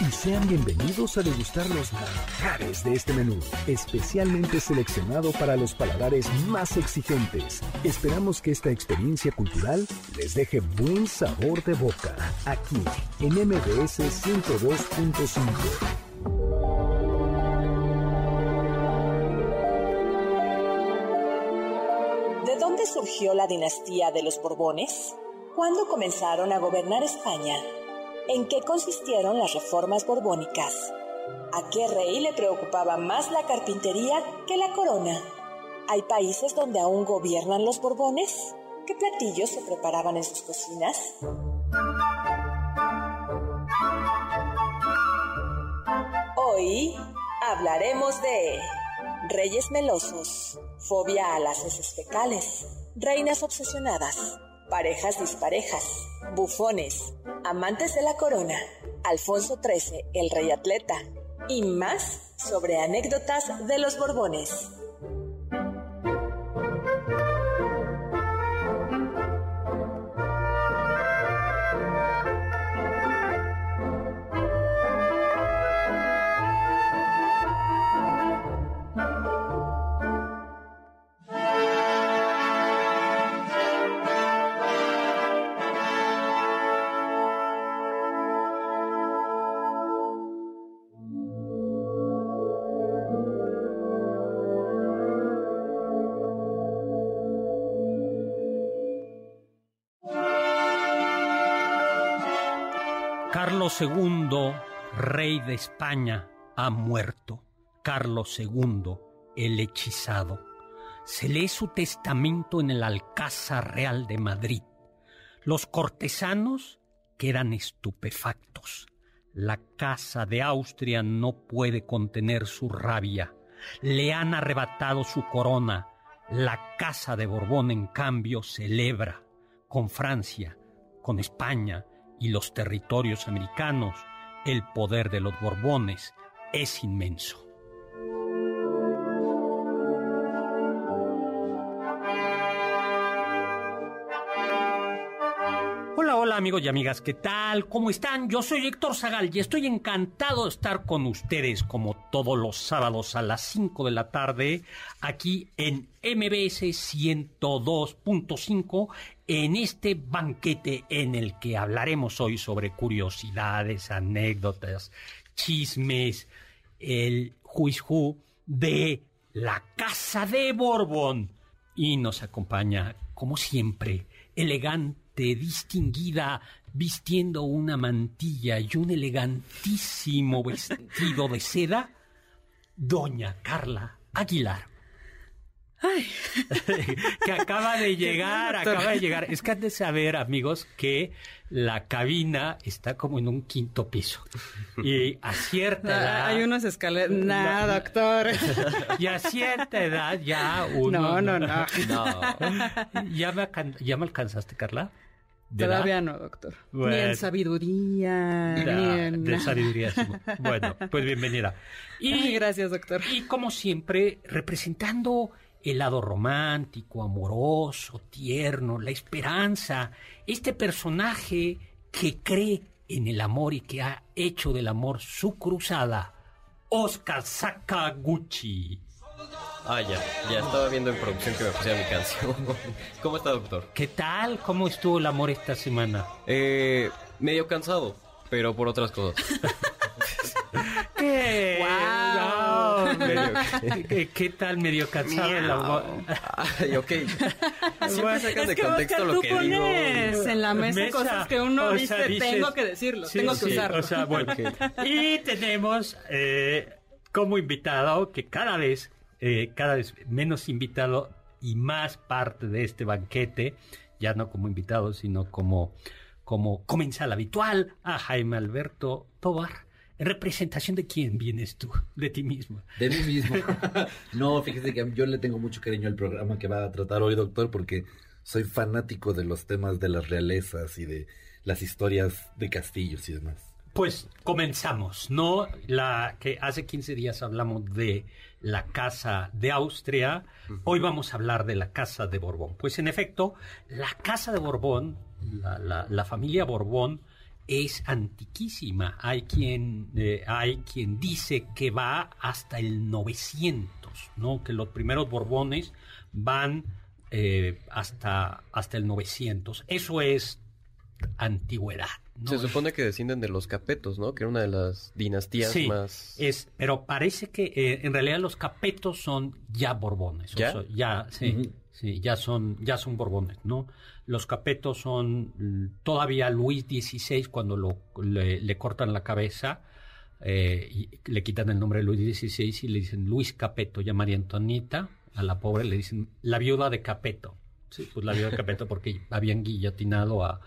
Y sean bienvenidos a degustar los manjares de este menú, especialmente seleccionado para los paladares más exigentes. Esperamos que esta experiencia cultural les deje buen sabor de boca, aquí en MBS 102.5. ¿De dónde surgió la dinastía de los Borbones? ¿Cuándo comenzaron a gobernar España? En qué consistieron las reformas borbónicas. ¿A qué rey le preocupaba más la carpintería que la corona? ¿Hay países donde aún gobiernan los borbones? ¿Qué platillos se preparaban en sus cocinas? Hoy hablaremos de reyes melosos, fobia a las heces fecales, reinas obsesionadas, parejas disparejas, bufones, amantes de la corona, Alfonso XIII, el rey atleta, y más sobre anécdotas de los Borbones. Rey de España, ha muerto. Carlos II, el hechizado. Se lee su testamento en el Alcázar Real de Madrid. Los cortesanos quedan estupefactos. La casa de Austria no puede contener su rabia. Le han arrebatado su corona. La casa de Borbón, en cambio, celebra con Francia, con España, y los territorios americanos, el poder de los Borbones es inmenso. Hola, hola amigos y amigas, ¿qué tal? ¿Cómo están? Yo soy Héctor Zagal y estoy encantado de estar con ustedes como todos los sábados a las 5 de la tarde aquí en MBS 102.5 en este banquete en el que hablaremos hoy sobre curiosidades, anécdotas, chismes, el juicio de la Casa de Borbón. Y nos acompaña, como siempre, elegante, distinguida, vistiendo una mantilla y un elegantísimo vestido de seda, doña Carla Aguilar. Ay. que acaba de llegar, acaba de llegar. Es que han de saber, amigos, que la cabina está como en un quinto piso. Y a cierta Ah, edad. Hay unas escaleras. No, doctor. Y a cierta edad ya uno. No, no, no. ¿Ya me, alcan- ya me alcanzaste, Carla? ¿De Todavía no, doctor. Ni Bueno. en sabiduría, Ya, ni en. de sabiduría. sí. Bueno, pues bienvenida. Ay, gracias, doctor. Y como siempre, representando el lado romántico, amoroso, tierno, la esperanza, este personaje que cree en el amor y que ha hecho del amor su cruzada, Oscar Sakaguchi. Ah, ya, ya estaba viendo en producción que me pusiera mi canción. ¿Cómo está, doctor? ¿Qué tal? ¿Cómo estuvo el amor esta semana? Eh, medio cansado, pero por otras cosas. ¿Qué? No, Medio ¿Qué, qué tal medio cansado el agua? Ay, ok. Siempre sacan de contexto lo tú que digo. pones en la mesa, Mesa, cosas que uno dice, sea, dices- tengo que decirlo, Sí, tengo que sí, usarlo. O sea, bueno. Y tenemos eh, como invitado que cada vez, eh, cada vez menos invitado y más parte de este banquete, ya no como invitado, sino como, como comensal habitual, a Jaime Alberto Tobar. ¿En representación de quién vienes tú? De ti mismo. De mí mismo. no, fíjese que yo le tengo mucho cariño al programa que va a tratar hoy, doctor, porque soy fanático de los temas de las realezas y de las historias de castillos y demás. Pues comenzamos, ¿no? La que hace 15 días hablamos de la Casa de Austria, hoy vamos a hablar de la Casa de Borbón. Pues en efecto, la Casa de Borbón, la, la- la familia Borbón, es antiquísima. Hay quien, eh, hay quien dice que va hasta el 900, ¿no? Que los primeros Borbones van eh, hasta, hasta el 900. Eso es antigüedad. ¿No? Se supone que descienden de los capetos, ¿no? Que era una de las dinastías Sí, más... es, pero parece que eh, en realidad los capetos son ya borbones. o ¿Ya? sea, ya, sí, sí, ya son, ya son borbones, ¿no? Los capetos son mm, todavía Luis XVI cuando lo, le, le cortan la cabeza, eh, y le quitan el nombre de Luis XVI y le dicen Luis Capeto y a María Antonita, a la pobre le dicen la viuda de Capeto. Sí, pues la viuda de Capeto porque habían guillotinado a,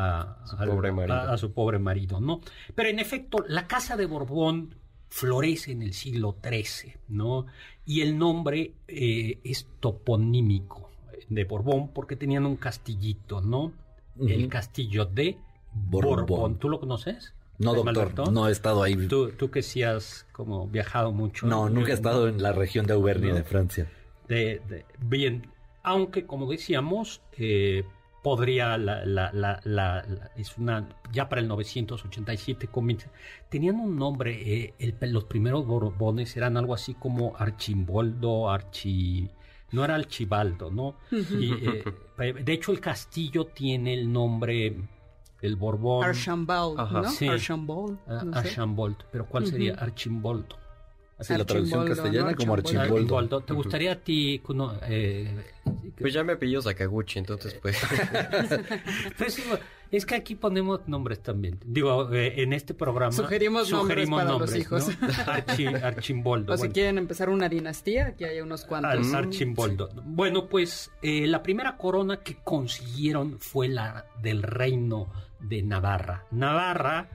a, Su al- pobre marido. a- a su pobre marido, ¿no? Pero en efecto, la casa de Borbón florece en el siglo XIII, ¿no? Y el nombre eh, es toponímico de Borbón porque tenían un castillito, ¿no? El castillo de Borbón. Borbón. ¿Tú lo conoces? No, doctor, no he estado ahí. Tú, tú que sí has como viajado mucho. No, nunca he estado en la región de Auvernia No. de Francia. de- de- bien, aunque como decíamos, eh, podría, la, la- la- la- la- es una, ya para el 987 comienza, tenían un nombre, eh, el- los primeros Borbones eran algo así como Archimboldo, Archi, no era Archibaldo, ¿no? Y, eh, de hecho el castillo tiene el nombre, el Borbón. Archambault. ¿no? Sí. Archambault, Ah, no sé. Archambold, pero ¿cuál sería. Archimboldo? Así la traducción castellana ¿no? como Archimboldo. Archimboldo. ¿Te gustaría a ti, eh, Pues ya me apellido Sakaguchi, entonces pues... Pues, es que aquí ponemos nombres también. Digo, eh, en este programa Sugerimos nombres para los hijos. ¿no? Archi- Archimboldo. O si bueno. quieren empezar una dinastía, aquí hay unos cuantos. Archimboldo. Bueno, pues eh, la primera corona que consiguieron fue la del reino de Navarra. Navarra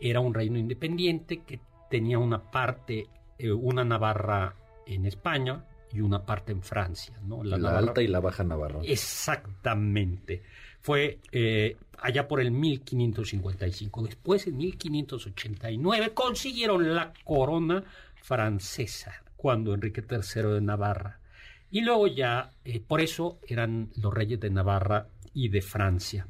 era un reino independiente que tenía una parte, eh, una Navarra en España y una parte en Francia, ¿no? La, Navarra- alta y la baja Navarra. Exactamente. Fue eh, allá por el 1555. Después, en 1589, consiguieron la corona francesa, cuando Enrique III de Navarra. Y luego ya, eh, por eso eran los reyes de Navarra y de Francia.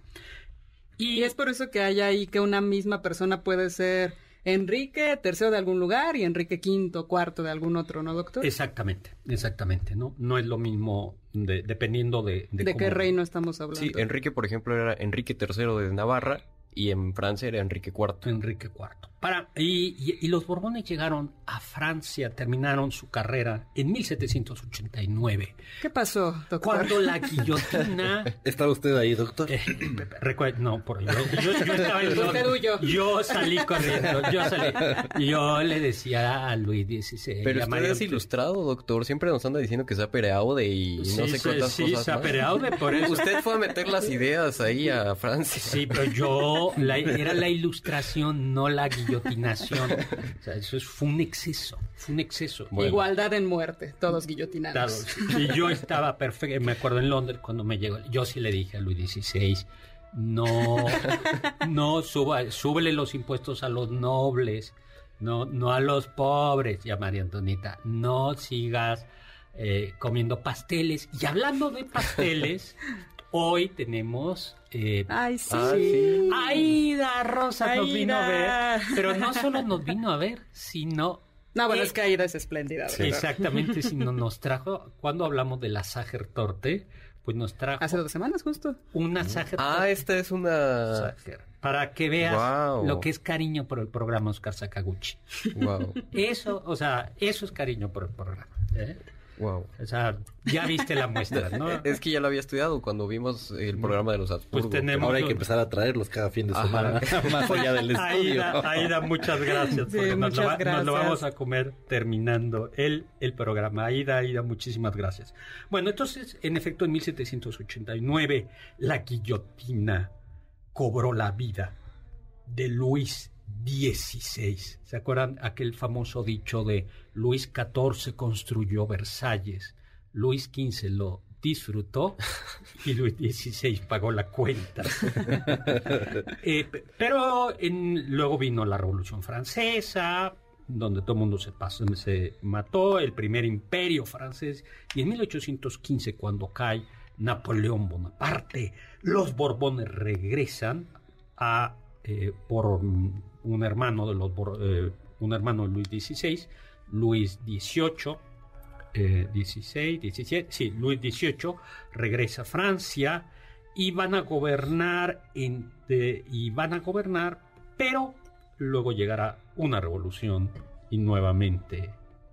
Y es por eso que hay ahí que una misma persona puede ser Enrique tercero de algún lugar y Enrique quinto, cuarto de algún otro, ¿no, doctor? Exactamente, exactamente, ¿no? No es lo mismo de- dependiendo de... ¿De, cómo- qué reino estamos hablando? Sí, Enrique, por ejemplo, era Enrique III de Navarra y en Francia era Enrique IV. Enrique IV. Para, y, y- y los Borbones llegaron a Francia, terminaron su carrera en 1789, ¿Qué pasó, doctor? cuando la guillotina... ¿Está usted ahí, doctor? eh, no, por, yo, yo- yo estaba en Usted Londres. huyó. Yo salí corriendo, yo salí. Yo le decía a Luis XVI. Pero usted María es ilustrado, doctor. Siempre nos anda diciendo que sea pereaude y Sí, no sé sí, cuántas sí, cosas se ha pereado de por eso. Usted fue a meter las ideas ahí a Francia. Sí, pero yo, la- era la ilustración, no la guillotinación. O sea, eso es- fue un exceso, fue un exceso. Igualdad en muerte, todos guillotinados. Y yo estaba perfecto, me acuerdo en Londres cuando me llegó, yo sí le dije a Luis XVI, no, no suba, súbele los impuestos a los nobles, no, no a los pobres, y a María Antonita, no sigas eh, comiendo pasteles. Y hablando de pasteles, hoy tenemos eh, Ay, sí. Ah, sí. Aida Rosa nos vino a ver, pero no solo nos vino a ver, sino No, bueno, Eh, es que Aida es espléndida. Exactamente, si no nos trajo, cuando hablamos de la Sacher Torte, pues nos trajo Hace dos semanas justo. una Sacher Ah, esta es una... Sacher, para que veas lo que es cariño por el programa Oscar Sakaguchi. Wow, Eso, o sea, eso es cariño por el programa. ¿eh? Wow. O sea, ya viste la muestra, ¿no? Es que ya lo había estudiado cuando vimos el programa de los Habsburgo. Pues tenemos- Ahora hay que empezar a traerlos cada fin de Ajá. semana, más allá del estudio. Aida, Aida, muchas gracias. Sí, porque nos, lo nos vamos a comer terminando el, el programa. Aida, Aida, muchísimas gracias. Bueno, entonces, en efecto, en 1789, la guillotina cobró la vida de Luis XVI. ¿Se acuerdan aquel famoso dicho de Luis XIV construyó Versalles, Luis XV lo disfrutó y Luis XVI pagó la cuenta? Eh, pe- pero en- luego vino la Revolución Francesa, donde todo el mundo se, pasó, se mató, el primer imperio francés, y en 1815, cuando cae Napoleón Bonaparte, los Borbones regresan a, eh, por un hermano de los eh, un hermano de Luis XVI, Luis XVIII, eh, 16, 17, sí, Luis XVIII regresa a Francia y van a gobernar en- de- y van a gobernar, pero luego llegará una revolución y nuevamente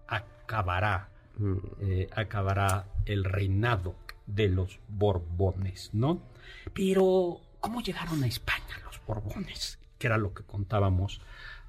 acabará Mm. eh, acabará el reinado de los Borbones, ¿no? Pero ¿cómo llegaron a España los Borbones? Que era lo que contábamos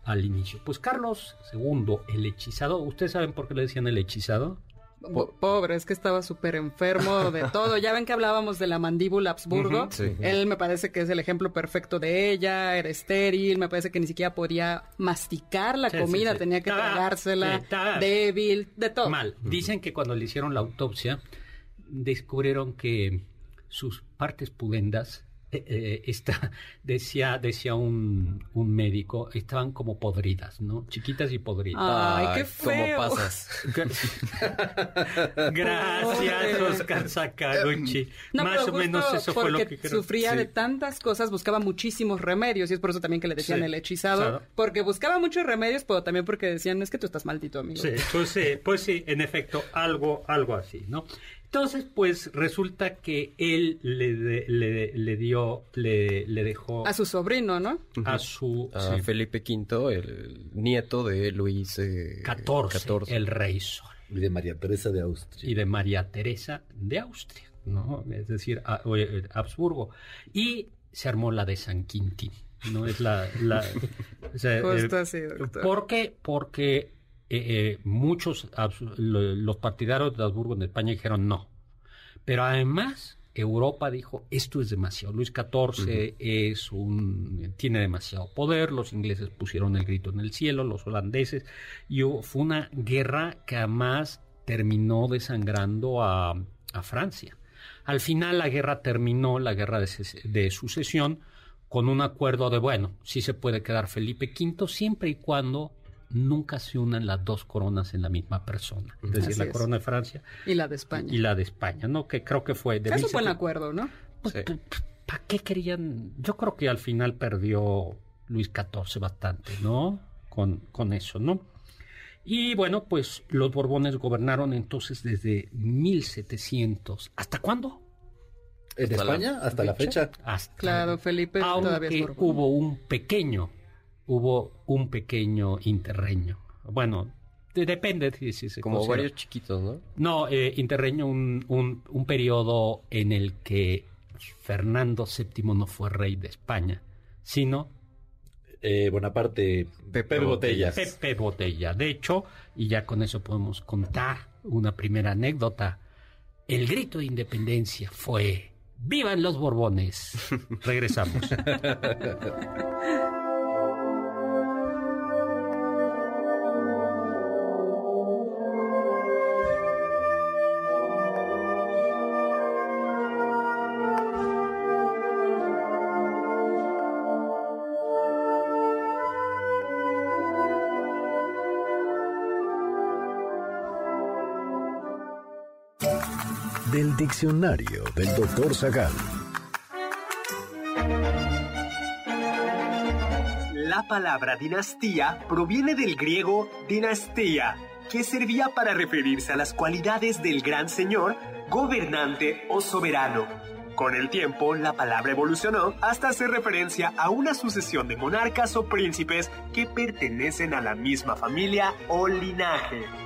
al inicio. Pues Carlos II, el hechizado, ¿ustedes saben por qué le decían el hechizado? Po- Pobre, es que estaba súper enfermo de todo. Ya ven que hablábamos de la mandíbula Habsburgo. Sí. Él me parece que es el ejemplo perfecto de ella. Era estéril, me parece que ni siquiera podía masticar la Sí, comida, sí. tenía que tragársela, débil, de todo. Mal. Dicen que cuando le hicieron la autopsia, descubrieron que sus partes pudendas, eh, esta, decía, decía un, un médico, estaban como podridas, ¿no? Chiquitas y podridas. Ay, qué ¿Cómo feo. pasas? Gracias. Oscar Sakaguchi. No, Más o menos eso fue lo porque que creo. sufría Sí. de tantas cosas, buscaba muchísimos remedios y es por eso también que le decían Sí. el hechizado, Claro. porque buscaba muchos remedios, pero también porque decían, es que tú estás maldito, amigo. Sí, pues sí, pues sí, en efecto, algo, algo así, ¿no? Entonces, pues resulta que él le, de- le, le dio, le, le dejó A su sobrino, ¿no? a su A sí, Felipe V, el nieto de Luis eh, 14, XIV. el rey sol, Y de María Teresa de Austria. y de María Teresa de Austria, ¿no? Es decir, a- eh, Habsburgo. Y se armó la de San Quintín, ¿no? Es la... la o sea, Justo eh, así, doctor. ¿Por qué? Porque eh, eh, muchos los partidarios de Habsburgo en España dijeron no. Pero además Europa dijo esto es demasiado. Luis XIV es un tiene demasiado poder. Los ingleses pusieron el grito en el cielo, los holandeses y fue una guerra que además terminó desangrando a, a Francia. Al final la guerra terminó, la guerra de sucesión, con un acuerdo de, bueno, sí se puede quedar Felipe V siempre y cuando nunca se unan las dos coronas en la misma persona. Es decir, Así la es. corona de Francia Y la de España. y la de España, ¿no? Que creo que fue de Eso fue 1700. el acuerdo, ¿no? Pues, Sí. ¿Para qué querían? Yo creo que al final perdió Luis XIV bastante, ¿no? Con, con eso, ¿no? Y bueno, pues los Borbones gobernaron entonces desde 1700. ¿Hasta cuándo? ¿En Hasta la España? Hasta la fecha. Hasta Claro, Felipe todavía es aunque hubo un pequeño, hubo un pequeño interreño. Bueno, de- depende si, si se Como considera. varios chiquitos, ¿no? No, eh, interreño, un, un, un periodo en el que Fernando VII no fue rey de España, sino Eh, Bonaparte. Pepe Botellas. Pepe Botella. De hecho, y ya con eso podemos contar una primera anécdota, el grito de independencia fue ¡Vivan los Borbones! Regresamos. Diccionario del doctor Zagal. La palabra dinastía proviene del griego dinastía, que servía para referirse a las cualidades del gran señor gobernante o soberano. Con el tiempo, la palabra evolucionó hasta hacer referencia a una sucesión de monarcas o príncipes que pertenecen a la misma familia o linaje.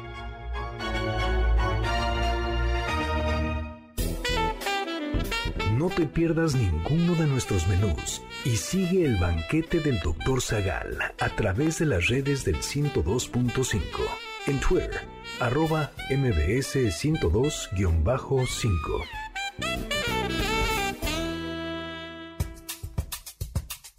No te pierdas ninguno de nuestros menús y sigue el banquete del Dr. Zagal a través de las redes del 102.5. En Twitter, arroba mbs 102-5.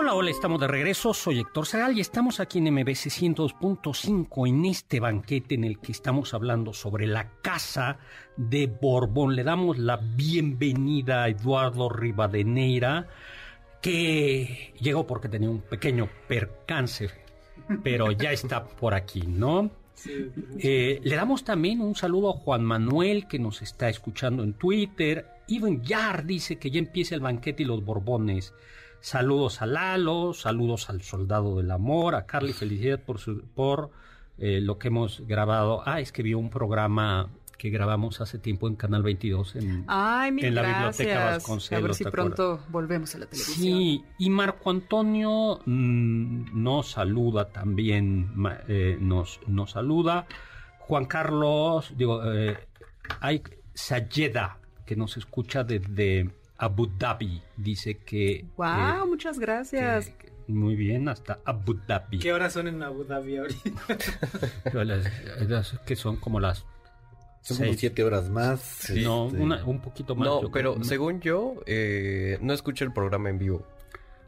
Hola, hola, estamos de regreso. Soy Héctor Zagal y estamos aquí en MBC 102.5 en este banquete en el que estamos hablando sobre la casa de Borbón. Le damos la bienvenida a Eduardo Rivadeneira, que llegó porque tenía un pequeño percance, pero ya está por aquí, ¿no? Eh, le damos también un saludo a Juan Manuel que nos está escuchando en Twitter. Ivan Yar dice que ya empieza el banquete y los Borbones. Saludos a Lalo, saludos al Soldado del Amor, a Carly, felicidad por, su, por eh, lo que hemos grabado. Ah, es que vio un programa que grabamos hace tiempo en Canal 22 en, Ay, mil en la gracias. Biblioteca Vasconcelos. A ver si ¿te pronto volvemos a la televisión. Sí, y Marco Antonio mm, nos saluda también, eh, nos, nos saluda. Juan Carlos, digo, eh, hay Sayeda, que nos escucha desde Abu Dhabi, dice que... Wow, eh, muchas gracias. que- que- muy bien, hasta Abu Dhabi. ¿Qué horas son en Abu Dhabi ahorita? Pero las- las- que son como las... Son como seis- siete horas más. Sí. No, este, una- un poquito más. No, yo pero según yo, eh, no escucho el programa en vivo.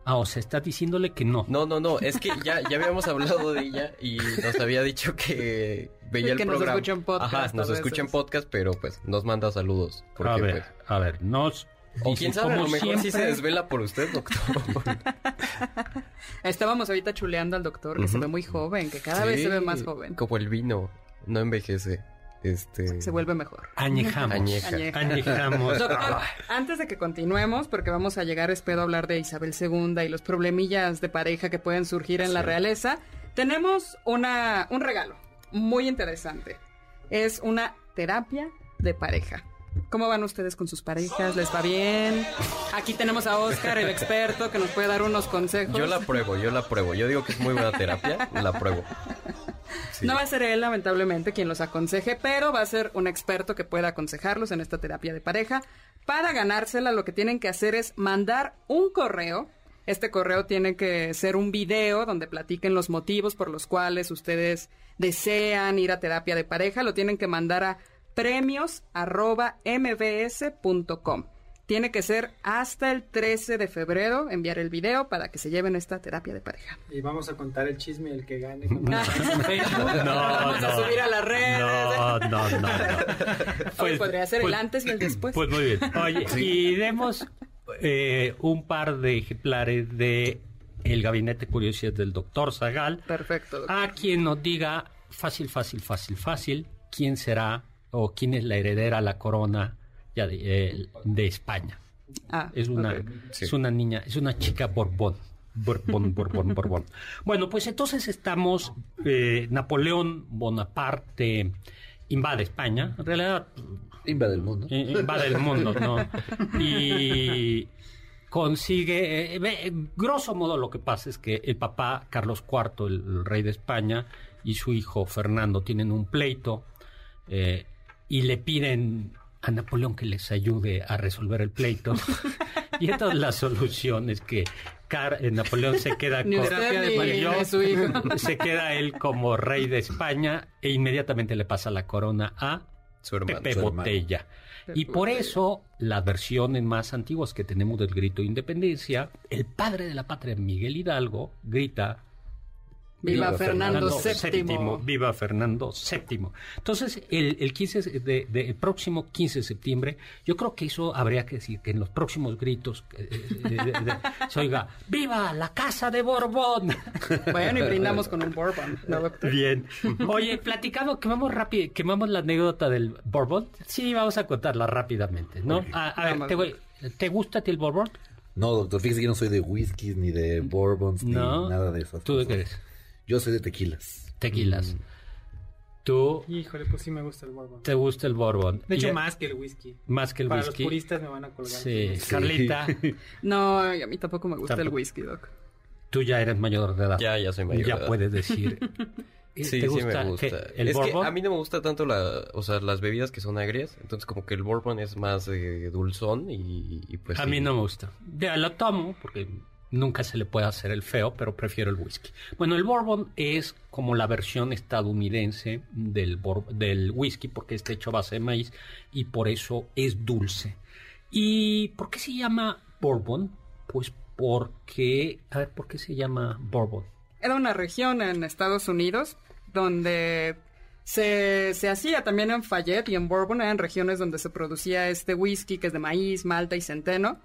Ah, o sea, está diciéndole que no. No, no, no, es que ya, ya habíamos hablado de ella y nos había dicho que veía el Que nos programa. escucha en podcast Ajá, nos escucha en veces. podcast, pero pues nos manda saludos. Porque, a ver, pues, a ver, nos... o quién sabe, a lo mejor sí se siempre- desvela por usted, doctor. Estábamos ahorita chuleando al doctor, que se ve muy joven, que cada vez se ve más joven. Como el vino, no envejece. Este. Se vuelve mejor. Añejamos. Añeja. Añeja. Añejamos. Doctor, antes de que continuemos, porque vamos a llegar, espero, a hablar de Isabel II y los problemillas de pareja que pueden surgir en la realeza, tenemos una, un regalo muy interesante. Es una terapia de pareja. ¿Cómo van ustedes con sus parejas? ¿Les va bien? Aquí tenemos a Oscar, el experto, que nos puede dar unos consejos. Yo la pruebo, yo la pruebo. Yo digo que es muy buena terapia, la pruebo. Sí. No va a ser él, lamentablemente, quien los aconseje, pero va a ser un experto que pueda aconsejarlos en esta terapia de pareja. Para ganársela, lo que tienen que hacer es mandar un correo. Este correo tiene que ser un video donde platiquen los motivos por los cuales ustedes desean ir a terapia de pareja. Lo tienen que mandar a premios.mbs.com. Tiene que ser hasta el 13 de febrero enviar el video para que se lleven esta terapia de pareja. Y vamos a contar el chisme del que gane. Facebook, No, vamos a no. subir a las redes. No, no, no, no. Oye, podría ser el pues- antes y el después. Pues muy bien. Oye, y demos eh, un par de ejemplares de El Gabinete de Curiosidades del Doctor Zagal Perfecto. doctor. a quien nos diga fácil, fácil, fácil, fácil quién será o quién es la heredera a la corona ya de, eh, de España. Ah, Es una. Sí. es una niña, es una chica Borbón. Borbón, Borbón, Borbón. Bueno, pues entonces estamos, eh, Napoleón Bonaparte invade España, en realidad Invade el mundo. eh, invade el mundo, ¿no? Y consigue, eh, grosso modo lo que pasa es que el papá Carlos IV, el, el rey de España, y su hijo Fernando tienen un pleito eh, y le piden a Napoleón que les ayude a resolver el pleito. y entonces la solución es que Car- eh, Napoleón se queda con yo- su hijo. se queda él como rey de España e inmediatamente le pasa la corona a Su hermano. Pepe su hermano. Botella. Y por eso, las versiones más antiguas que tenemos del grito de independencia, el padre de la patria, Miguel Hidalgo, grita Viva Fernando VII. Viva Fernando VII. Entonces, el, el 15 de, de- el próximo 15 de septiembre, yo creo que eso habría que decir, que en los próximos gritos eh, eh, de- de- de- se oiga, ¡Viva la Casa de Borbón! Bueno, y brindamos con un bourbon, ¿no, doctor? Bien. Oye, platicando, quemamos rápido, quemamos la anécdota del Borbón. Sí, vamos a contarla rápidamente, ¿no? A, a ver, te, voy- ¿te gusta a ti el Borbón? No, doctor, fíjese que yo no soy de whiskies, ni de bourbons, No. ni nada de eso. ¿Tú de qué eres? Yo soy de tequilas. Tequilas. ¿Tú Híjole, pues sí me gusta el bourbon. te gusta el Borbón? De hecho, Y- más que el whisky. Más que el Para whisky. los puristas me van a colgar. Sí, Carlita, No, a mí tampoco me gusta el whisky, doc. tú ya eres mayor de edad. Ya, ya soy mayor Ya de edad. puedes decir. ¿Te Sí, sí gusta me gusta. ¿El es Bourbon? que a mí no me gusta tanto la, o sea, las bebidas que son agrias, entonces como que el bourbon es más eh, dulzón y, y pues a sí. mí no me gusta. Ya lo tomo porque nunca se le puede hacer el feo, pero prefiero el whisky. Bueno, el bourbon es como la versión estadounidense del, whisky porque está hecho a base de maíz y por eso es dulce. ¿Y por qué se llama bourbon? Pues porque... A ver, ¿por qué se llama bourbon? Era una región en Estados Unidos donde se, se hacía también en Fayette y en Bourbon, eran regiones donde se producía este whisky que es de maíz, malta y centeno.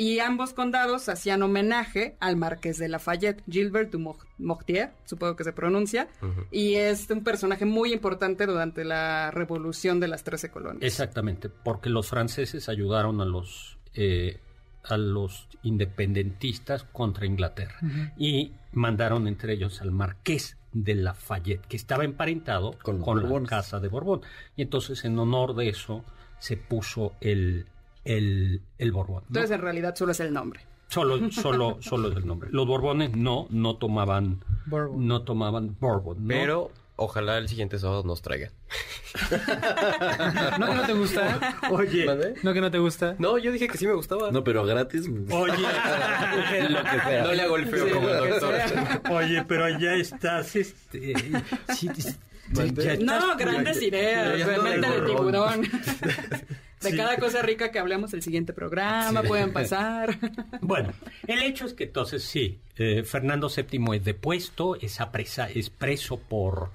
Y ambos condados hacían homenaje al marqués de Lafayette, Gilbert du Mo- Mortier, supongo que se pronuncia, y es un personaje muy importante durante la revolución de las Trece Colonias. Exactamente, porque los franceses ayudaron a los eh, a los independentistas contra Inglaterra y mandaron entre ellos al marqués de Lafayette, que estaba emparentado Con la casa de Borbón. Y entonces, en honor de eso, se puso el, el, el Borbón. ¿no? Entonces, en realidad, solo es el nombre. Solo, solo, solo es el nombre. Los Borbones no, no tomaban, Bourbon. no tomaban Bourbon. ¿no? Pero ojalá el siguiente sábado nos traiga. ¿No que no te gusta? Oye. ¿No que no te gusta? No, yo dije que sí me gustaba. No, pero gratis. oye, lo que sea. No le hago el feo Sí, como el doctor. Oye, pero ya estás, este, sí, ¿Mande? ya estás- No, grandes ideas, ya de tiburón. De Sí. cada cosa rica que hablemos el siguiente programa, pueden pasar. Bueno, el hecho es que entonces sí, eh, Fernando VII es depuesto, es, apresa- es preso por,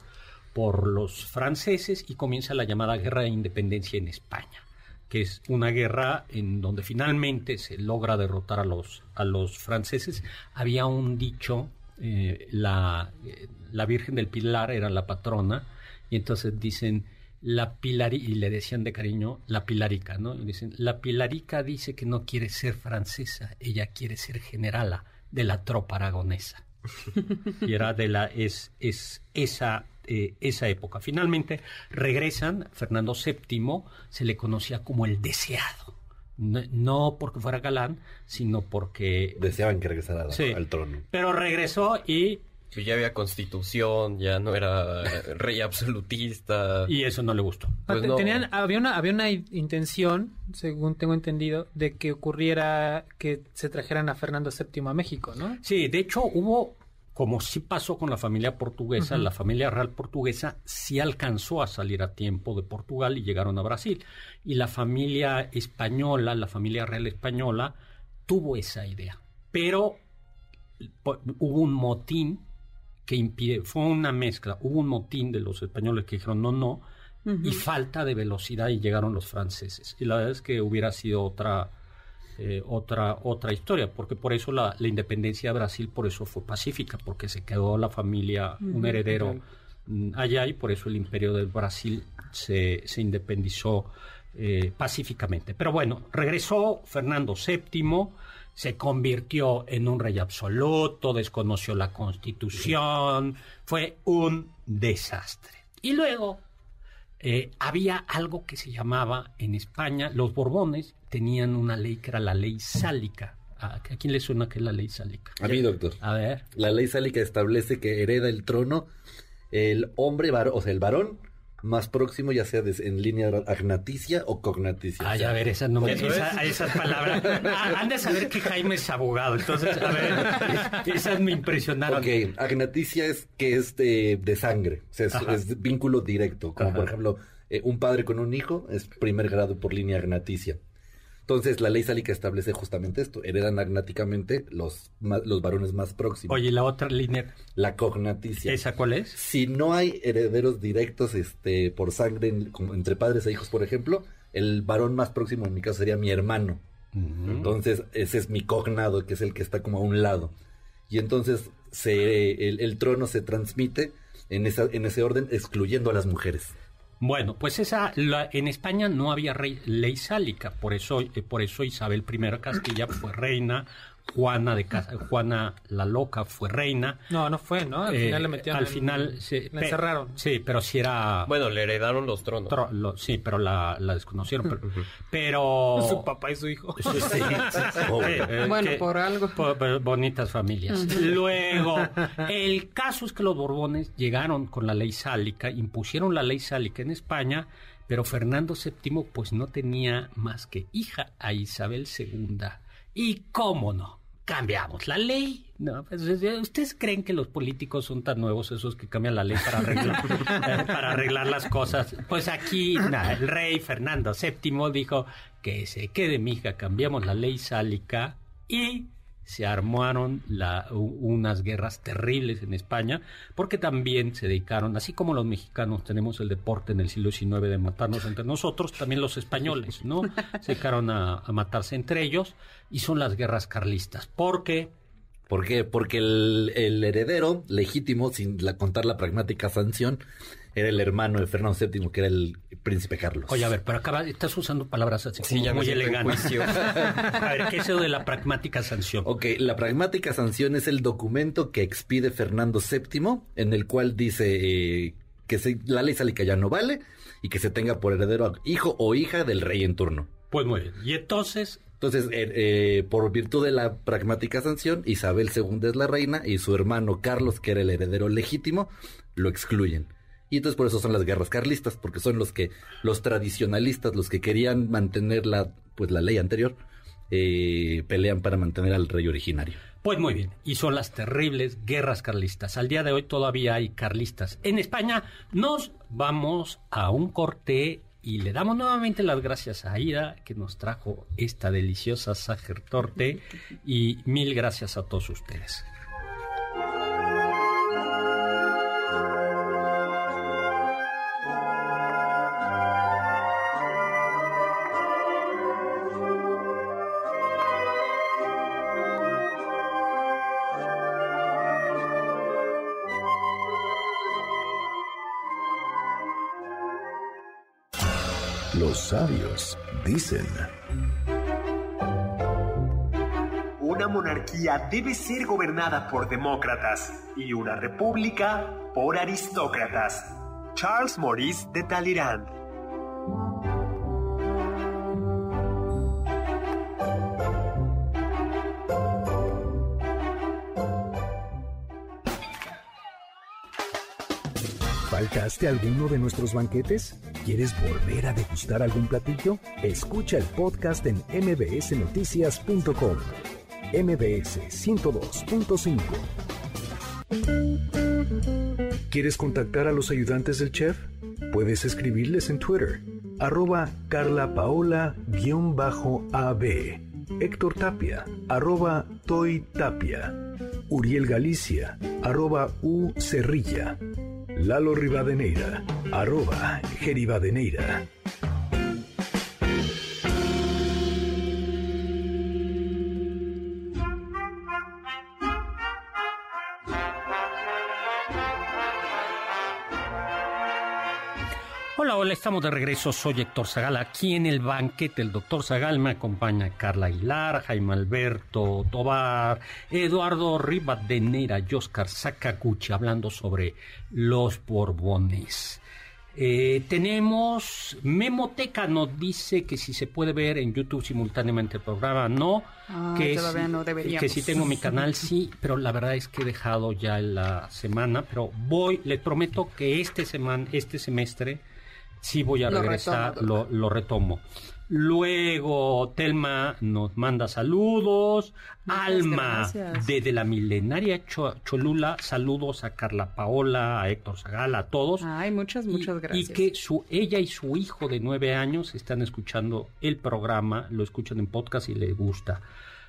por los franceses y comienza la llamada Guerra de Independencia en España, que es una guerra en donde finalmente se logra derrotar a los, a los franceses. Había un dicho, eh, la, eh, la Virgen del Pilar era la patrona, y entonces dicen la pilari y le decían de cariño la pilarica, ¿no? Dicen, la pilarica dice que no quiere ser francesa, ella quiere ser generala de la tropa aragonesa. y era de la es, es esa eh, esa época. Finalmente regresan, Fernando VII se le conocía como el deseado. No, no porque fuera galán, sino porque Deseaban que regresara al, Sí. al trono. pero regresó y Pues ya había constitución, ya no era rey absolutista. y eso no le gustó. Pues Ah, no. tenían, había, una, había una in- intención, según tengo entendido, de que ocurriera que se trajeran a Fernando VII a México, ¿no? Sí, de hecho hubo, como sí pasó con la familia portuguesa, la familia real portuguesa sí alcanzó a salir a tiempo de Portugal y llegaron a Brasil. Y la familia española, la familia real española, tuvo esa idea. Pero hubo un motín que impide, fue una mezcla, hubo un motín de los españoles que dijeron no, no, y falta de velocidad y llegaron los franceses. Y la verdad es que hubiera sido otra, eh, otra, otra historia, porque por eso la, la independencia de Brasil, por eso fue pacífica, porque se quedó la familia, un heredero mm, allá y por eso el imperio del Brasil se, se independizó eh, pacíficamente. Pero bueno, regresó Fernando VII, se convirtió en un rey absoluto, desconoció la constitución, fue un desastre. Y luego eh, había algo que se llamaba en España, los Borbones tenían una ley que era la ley sálica. ¿A, quién le suena que es la ley sálica? A mí, doctor. A ver. La ley sálica establece que hereda el trono el hombre, o sea, el varón más próximo, ya sea en línea agnaticia o cognaticia. Ay, a ver, esas, no me, esa- esas palabras. Ah, han de saber que Jaime es abogado, entonces, a ver, esas me impresionaron. Ok, agnaticia es que es de, de sangre, o sea, es, vínculo directo, como Ajá. por ejemplo, eh, un padre con un hijo es primer grado por línea agnaticia. Entonces, la ley sálica establece justamente esto. Heredan agnáticamente los, ma- los varones más próximos. Oye, la otra línea, La cognaticia. ¿esa cuál es? Si no hay herederos directos este, por sangre en- como entre padres e hijos, por ejemplo, el varón más próximo en mi caso sería mi hermano. Entonces, ese es mi cognado, que es el que está como a un lado. Y entonces se, el, el trono se transmite en, esa, en ese orden, excluyendo a las mujeres. Bueno, pues esa, la- en España no había rey- ley sálica, por eso, eh, por eso Isabel I Castilla fue reina, Juana de Cas- Juana la Loca fue reina. No, no fue, ¿no? Al Eh, final le metieron. al en- final se- La encerraron. Sí, pero si era. Bueno, le heredaron los tronos. tro- lo- sí, pero la, la desconocieron. Pero, pero- Su papá y su hijo. Sí, sí. Eh, eh, Bueno, que- por algo. por- por bonitas familias. Luego, el caso es que los Borbones llegaron con la ley sálica, impusieron la ley sálica en España, pero Fernando VII pues no tenía más que hija a Isabel II. ¿Y cómo no? Cambiamos la ley. No, pues, ¿Ustedes creen que los políticos son tan nuevos esos que cambian la ley para arreglar, eh, para arreglar las cosas? Pues aquí el rey Fernando VII dijo que se quede mi hija, cambiamos la ley sálica y se armaron la- unas guerras terribles en España, porque también se dedicaron, así como los mexicanos tenemos el deporte en el siglo XIX de matarnos entre nosotros, también los españoles, ¿no? Se dedicaron a, a matarse entre ellos y son las guerras carlistas, porque ¿Por qué? Porque el, el heredero legítimo, sin la, contar la pragmática sanción, era el hermano de Fernando VII, que era el príncipe Carlos. Oye, a ver, pero acaba, estás usando palabras así Sí, como muy elegantes. A ver, ¿qué es eso de la pragmática sanción? Ok, la pragmática sanción es el documento que expide Fernando VII, en el cual dice eh, que se- la ley sálica ya no vale y que se tenga por heredero a hijo o hija del rey en turno. Pues muy bien. Y entonces, Entonces, eh, eh, por virtud de la pragmática sanción, Isabel II es la reina y su hermano Carlos, que era el heredero legítimo, lo excluyen. Y entonces por eso son las guerras carlistas, porque son los que, los tradicionalistas, los que querían mantener la, pues la ley anterior, eh, pelean para mantener al rey originario. Pues muy bien, y son las terribles guerras carlistas. Al día de hoy todavía hay carlistas. En España nos vamos a un corte y le damos nuevamente las gracias a Aida que nos trajo esta deliciosa Sacher Torte y mil gracias a todos ustedes. Los sabios dicen, Una monarquía debe ser gobernada por demócratas y una república por aristócratas. Charles Maurice de Talleyrand. ¿faltaste alguno de nuestros banquetes? ¿Quieres volver a degustar algún platillo? Escucha el podcast en mbsnoticias.com. mbs 102.5. ¿Quieres contactar a los ayudantes del chef? Puedes escribirles en Twitter, arroba carlapaola-ab, Héctor Tapia, arroba Toy Tapia, Uriel Galicia, arroba U Cerrilla, Lalo Rivadeneira, arroba Geribadeneira. Hola, hola, estamos de regreso. Soy Héctor Zagal. Aquí en el banquete, el doctor Zagal me acompaña Carla Aguilar, Jaime Alberto Tobar, Eduardo Rivadeneira y Oscar Sakaguchi hablando sobre los Borbones. Eh, tenemos Memoteca nos dice que si se puede ver en YouTube simultáneamente el programa, no. Ah, que si- no. Que si tengo mi canal, sí, pero la verdad es que he dejado ya la semana, pero voy, les prometo que este semana, este semestre Sí, voy a Lo regresar, retomo, lo, doctor. lo retomo. Luego, Telma nos manda saludos. Muchas Alma, desde la milenaria Cho- Cholula, saludos a Carla Paola, a Héctor Zagal, a todos. Ay, muchas, muchas Y- gracias. Y que su, ella y su hijo de nueve años están escuchando el programa, lo escuchan en podcast y les gusta.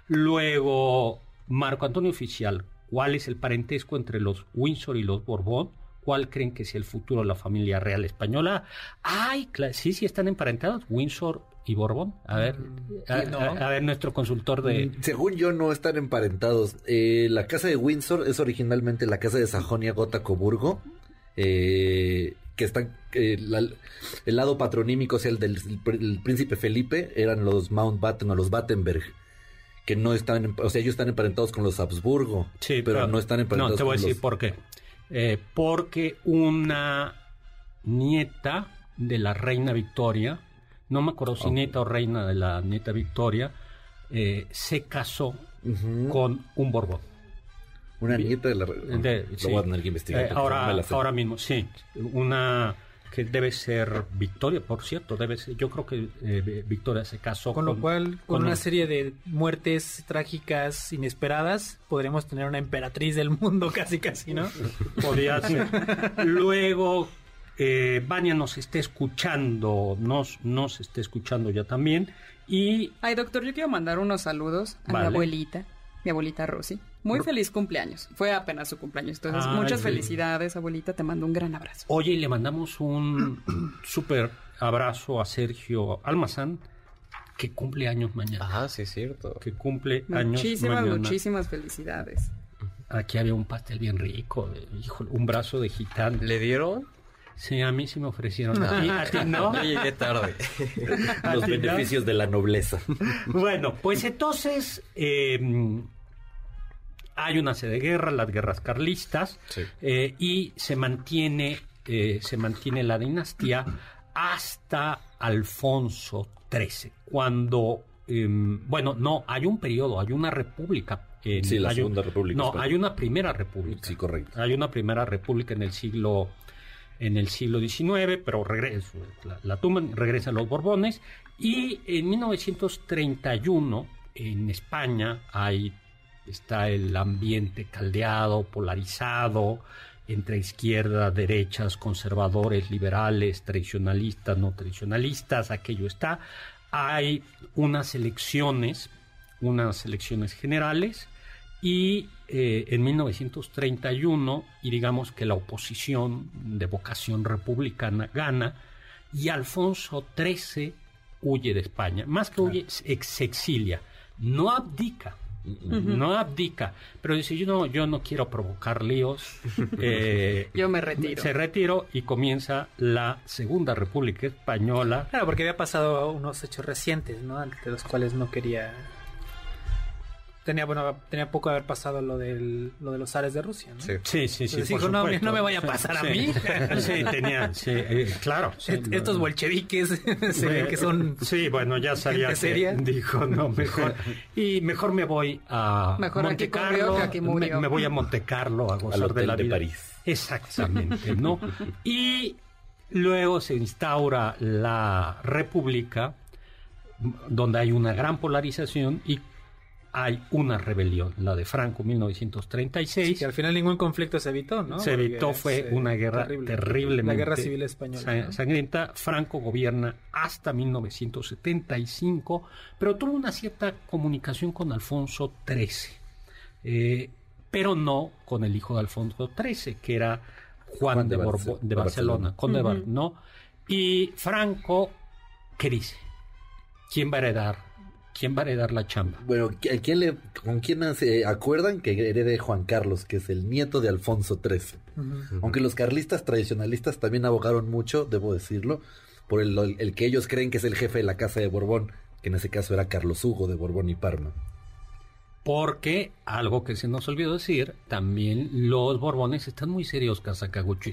Luego, Marco Antonio Oficial, ¿cuál es el parentesco entre los Windsor y los Borbón? ¿Cuál creen que es el futuro de la familia real española? Ay, sí, sí están emparentados, Windsor y Borbón. A ver, a, no. a- a ver nuestro consultor de... Mm, Según yo, no están emparentados. Eh, la casa de Windsor es originalmente la casa de Sajonia-Gotacoburgo, eh, que están... eh, la- el lado patronímico, o sea, el del el príncipe Felipe, eran los Mountbatten o los Battenberg, que no están... O sea, ellos están emparentados con los Habsburgo, Sí, pero, no están emparentados No, te voy a decir los... por qué. Eh, porque una nieta de la reina Victoria, no me acuerdo si nieta o reina de la nieta Victoria, eh, se casó con un Borbón. Una nieta de la... Lo sí. voy a tener que investigar. Eh, no ahora mismo, sí. Una que debe ser Victoria, por cierto, debe ser, yo creo que eh, Victoria se casó Con lo cual, con, con una un- serie de muertes trágicas inesperadas, podremos tener una emperatriz del mundo casi casi, ¿no? Podría ser. Luego, eh, Vania nos está escuchando, nos, nos está escuchando ya también. Y Ay, doctor, yo quiero mandar unos saludos a Vale. mi abuelita, mi abuelita Rosy. Muy feliz cumpleaños. Fue apenas su cumpleaños. Entonces, Ay, muchas sí. felicidades, abuelita. Te mando un gran abrazo. oye, y le mandamos un súper abrazo a Sergio Almazán, que cumple años mañana. Ah, sí, es cierto. Que cumple años Muchísimas, mañana. muchísimas felicidades. Aquí había un pastel bien rico, de- híjole, un brazo de gitán. ¿Le dieron? Sí, a mí sí me ofrecieron. ¿A ti, a ti no? Yo llegué tarde. ¿A Los ti no? beneficios de la nobleza. Bueno, pues entonces eh, hay una sede de guerra, las guerras carlistas, Sí. eh, y se mantiene, eh, se mantiene la dinastía hasta Alfonso XIII, cuando, eh, bueno, no, hay un periodo, hay una república. en- Sí, la hay un- Segunda República No, hay una primera república. Sí, correcto. Hay una primera república en el siglo en el siglo XIX, pero regresa, la, la tumban, regresan los Borbones y en 1931 en España hay está el ambiente caldeado, polarizado entre izquierda, derechas, conservadores, liberales, tradicionalistas, no tradicionalistas, aquello está. Hay unas elecciones, unas elecciones generales y eh, en 1931, y digamos que la oposición de vocación republicana gana, y Alfonso XIII huye de España. Más que huye, se se exilia. No abdica. No abdica, pero dice yo no, yo no quiero provocar líos. eh, Yo me retiro. Se retiró y comienza la Segunda República Española. Claro, porque había pasado unos hechos recientes, ¿no? De los cuales no quería... Tenía, bueno, tenía poco de haber pasado lo, del, lo de los zares de Rusia, ¿no? Sí. Sí, sí. Entonces dijo, no, me vaya a Sí, pasar a mí. Sí, tenía, sí, eh, claro. sí, Est- lo- Estos bolcheviques que son... Sí, bueno, ya sabía gente que seria. dijo, no, mejor. Y mejor me voy a Mejor Monte Carlo. aquí me, murió. me voy a Monte Carlo a gozar Al de la de. París. Exactamente, ¿no? Y luego se instaura la República, donde hay una gran polarización y hay una rebelión, la de Franco, 1936. Que al final ningún conflicto se evitó, ¿no? Se evitó, fue es, eh, una guerra terrible. terriblemente La guerra civil española. sangrienta. Franco gobierna hasta 1975, pero tuvo una cierta comunicación con Alfonso XIII, eh, pero no con el hijo de Alfonso XIII, que era Juan, Juan de, de Borbo- Barce- de Barcelona, Barcelona. conde de Bar- ¿no? Y Franco, ¿qué dice? ¿Quién va a heredar? ¿Quién va a heredar la chamba? Bueno, ¿a quién le, ¿con quién se acuerdan que herede Juan Carlos, que es el nieto de Alfonso XIII? Aunque los carlistas tradicionalistas también abogaron mucho, debo decirlo, por el, el que ellos creen que es el jefe de la casa de Borbón, que en ese caso era Carlos Hugo de Borbón y Parma. Porque, algo que se nos olvidó decir, también los Borbones están muy serios.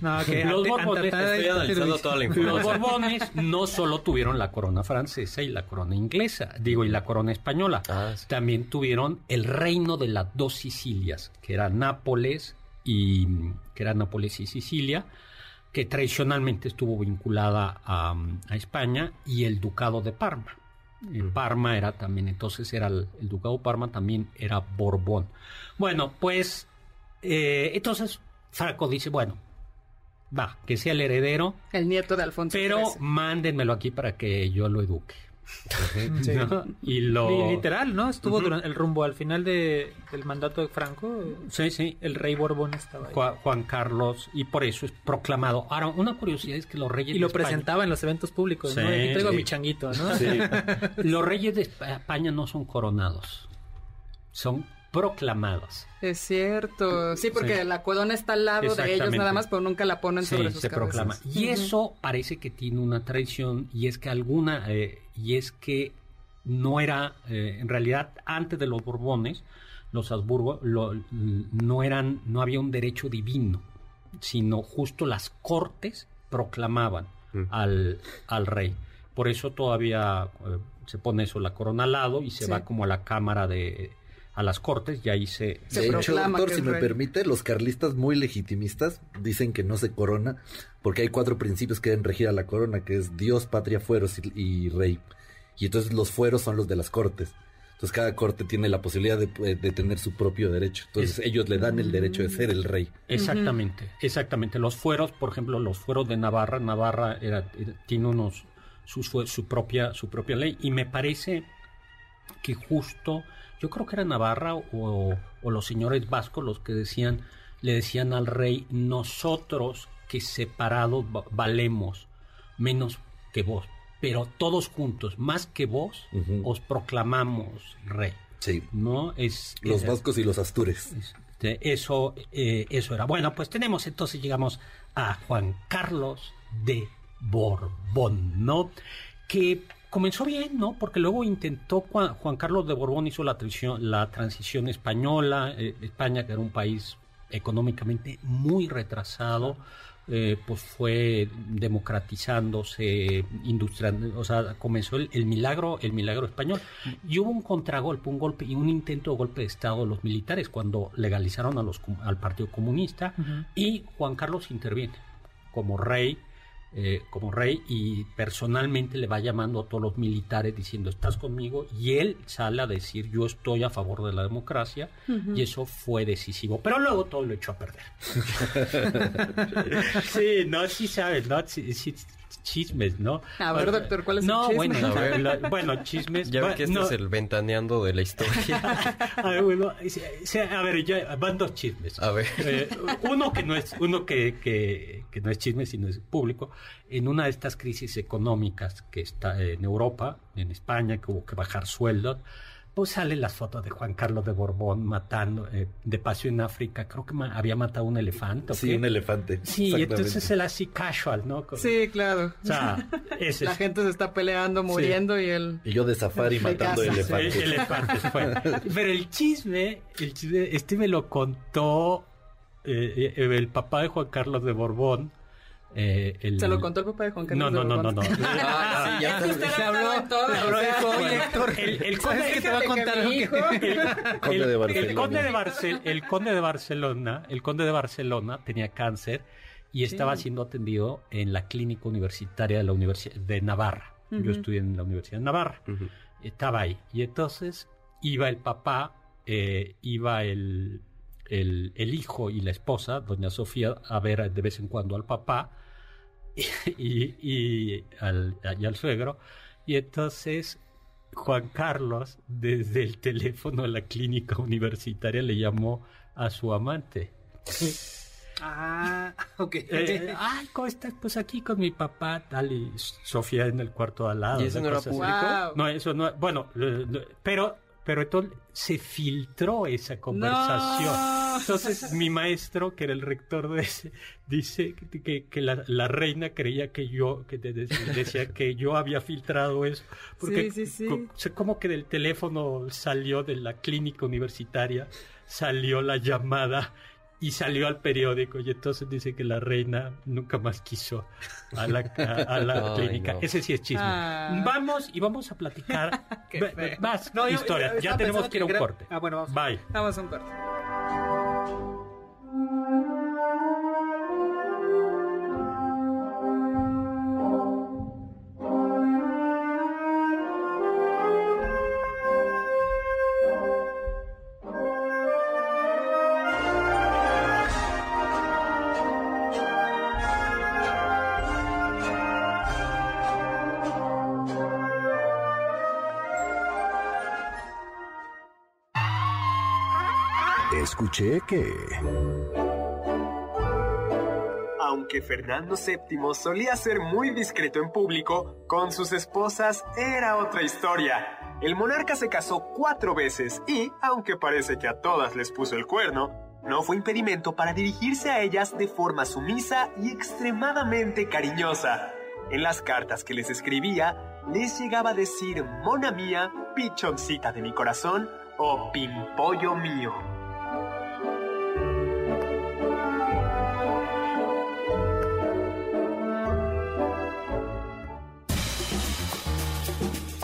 No, que los, Borbones, ante- Estoy analizando toda la los. Borbones no solo tuvieron la corona francesa y la corona inglesa, digo, y la corona española, Ah, sí. también tuvieron el reino de las dos Sicilias, que era Nápoles y que era Nápoles y Sicilia. que tradicionalmente estuvo vinculada a, a España, y el ducado de Parma. Eh, Parma era también, entonces era el, el ducado Parma también era Borbón. Bueno, pues eh, entonces Franco dice, bueno, va, que sea el heredero, El nieto de Alfonso pero XIII. mándenmelo aquí para que yo lo eduque. Sí. ¿no? Y lo... Li- Literal, ¿no? Estuvo durante el rumbo al final de, del mandato de Franco. Sí, sí. El rey Borbón estaba ahí. Juan, Juan Carlos, y por eso es proclamado. Ahora, una curiosidad es que los reyes Y lo de España- presentaba en los eventos públicos, ¿no? Sí, Aquí traigo sí. mi changuito, ¿no? Los reyes de España no son coronados, son proclamados. Es cierto. Sí, porque Sí. la corona está al lado de ellos nada más, pero nunca la ponen Sí, sobre sus se cabezas. proclama. Y eso parece que tiene una tradición y es que alguna, eh, y es que no era, eh, en realidad, antes de los Borbones, los Habsburgo lo- no eran, no había un derecho divino, sino justo las cortes proclamaban Mm. al, al rey. Por eso todavía eh, se pone eso la corona al lado y se Sí. va como a la cámara de a las cortes y ahí se, Se de hecho, doctor, si me rey. permite, los carlistas muy legitimistas dicen que no se corona porque hay cuatro principios que deben regir a la corona, que es Dios, patria, fueros y, y rey. Y entonces los fueros son los de las cortes. Entonces cada corte tiene la posibilidad de, de tener su propio derecho. Entonces Es- ellos le dan el derecho de ser el rey. Exactamente, exactamente. Los fueros, por ejemplo, los fueros de Navarra, Navarra era- era- tiene unos sus fue- su propia su propia ley y me parece que justo yo creo que era Navarra o, o los señores vascos los que decían le decían al rey nosotros que separados va- valemos menos que vos, pero todos juntos más que vos os proclamamos rey, Sí. ¿no? Es Los es- vascos y los astures. este, eso, eh, eso era. Bueno, pues tenemos entonces, llegamos a Juan Carlos de Borbón, ¿no? Que comenzó bien, ¿no? Porque luego intentó, Juan, Carlos de Borbón hizo la, transición, la transición española, eh, España que era un país económicamente muy retrasado, eh, pues fue democratizándose, industrial, o sea, comenzó el, el milagro, el milagro español. Y hubo un contragolpe, un golpe y un intento de golpe de estado de los militares cuando legalizaron a los, al Partido Comunista y Juan Carlos interviene como rey. Eh, como rey y personalmente le va llamando a todos los militares diciendo estás conmigo y él sale a decir yo estoy a favor de la democracia y eso fue decisivo. Pero luego todo lo echó a perder. Sí no sí sabes no sí, sí, chismes no A ver, doctor, ¿cuál es el no chisme? bueno A ver. la- bueno chismes Ya ven bu- que este no, es el ventaneando de la historia. a ver, bueno, a ver, ya van dos chismes. A ver. Eh, uno que no es, uno que, que, que no es chisme, sino es público. En una de estas crisis económicas que está en Europa, en España, que hubo que bajar sueldos, pues salen las fotos de Juan Carlos de Borbón matando, eh, de paso en África, creo que ma- había matado un elefante. ¿o Sí, qué? un elefante. Sí, y entonces él así casual, ¿no? Con- Sí, claro. O sea, ese La es- gente se está peleando, muriendo y él... Y yo de safari De matando casa. elefantes. Sí, elefantes fue. Pero el chisme, el chisme, este me lo contó eh, eh, el papá de Juan Carlos de Borbón. Eh, el- Se lo contó el papá de Juan No, Carlos. no, no, no, no. Ah, sí, ya usted habló todo. le habló o y sea, dijo, oye, bueno, Héctor, El, el conde, ¿sabes que te va a contar que hijo- Conde de el- Barcelona. el conde de Barcel- el conde de Barcelona, el conde de Barcelona tenía cáncer y estaba siendo atendido en la clínica universitaria de la Universidad de Navarra. Yo estudié en la Universidad de Navarra. Estaba ahí. Y entonces iba el papá, eh, iba el, el, el hijo y la esposa, doña Sofía, a ver de vez en cuando al papá y, y al, y al suegro. Y entonces Juan Carlos, desde el teléfono de la clínica universitaria, le llamó a su amante. Ah, ok. Eh, Ay, ¿cómo estás? Pues aquí con mi papá, tal, y Sofía en el cuarto de al lado. ¿Y eso no era así. público? Wow. No, eso no. Bueno, eh, pero, pero entonces se filtró esa conversación. No. Entonces mi maestro, que era el rector de ese, dice que, que- la, la reina creía que yo, que de- de- decía que yo había filtrado eso, porque Sí, sí, sí. como que del teléfono salió de la clínica universitaria, salió la llamada y salió al periódico y entonces dice que la reina nunca más quiso a la, a- a la Ay, clínica. no. Ese sí es chisme. Ah. Vamos y vamos a platicar más No, yo- historia. yo Ya tenemos que ir a un corte. Ah, bueno, vamos. Bye. Vamos a un corte. Escuché que... Aunque Fernando VII solía ser muy discreto en público, con sus esposas era otra historia. El monarca se casó cuatro veces y, aunque parece que a todas les puso el cuerno, no fue impedimento para dirigirse a ellas de forma sumisa y extremadamente cariñosa. En las cartas que les escribía, les llegaba a decir mona mía, pichoncita de mi corazón o pimpollo mío.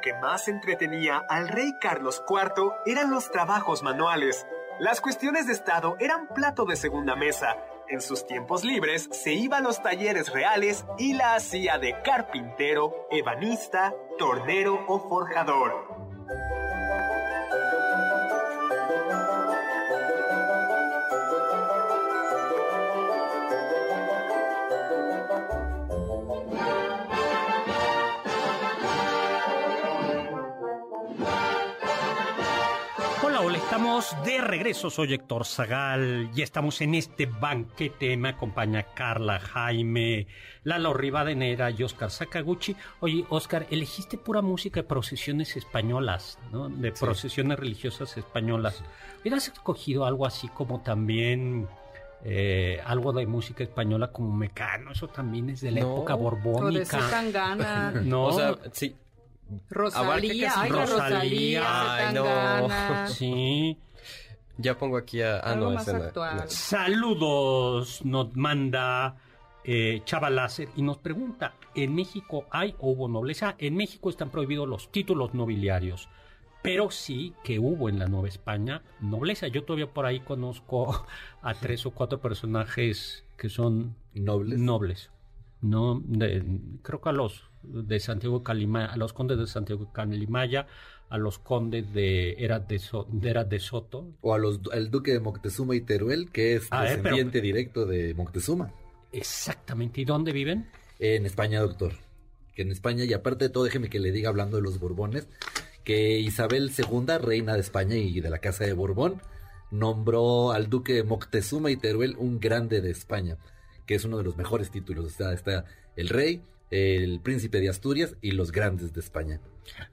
Que más entretenía al rey Carlos IV eran los trabajos manuales. Las cuestiones de Estado eran plato de segunda mesa. En sus tiempos libres se iba a los talleres reales y la hacía de carpintero, ebanista, tornero o forjador. Estamos de regreso. Soy Héctor Zagal y estamos en este banquete. Me acompaña Carla, Jaime, Lalo Rivadenera y Oscar Sakaguchi. Oye, Oscar, elegiste pura música de procesiones españolas, ¿no? De procesiones religiosas españolas. ¿Hubieras escogido algo así como también eh, algo de música española como Mecano? Eso también es de la No. época borbónica. No, O sea, sí. Rosalía, ay, Rosalía. Rosalía, Ay, no. Zetangana. sí. Ya pongo aquí a... Ah, Algo no, más esa no- actual. no. Saludos, nos manda eh, Chava Láser y nos pregunta, ¿en México hay o hubo nobleza? En México están prohibidos los títulos nobiliarios, pero sí que hubo en la Nueva España nobleza. Yo todavía por ahí conozco a tres o cuatro personajes que son Nobles. nobles. No, de- creo que a los de Santiago Calimaya, a los condes de Santiago Calimaya, a los condes de Eras de, So- de Eras de Soto, O a los, al duque de Moctezuma y Teruel, que es A ver, pero- descendiente directo de Moctezuma. Exactamente. ¿Y dónde viven? En España, doctor. Que en España, y aparte de todo, déjeme que le diga hablando de los Borbones, que Isabel II, reina de España y de la Casa de Borbón, nombró al duque de Moctezuma y Teruel un grande de España, que es uno de los mejores títulos. O sea, está el rey, el príncipe de Asturias y los grandes de España.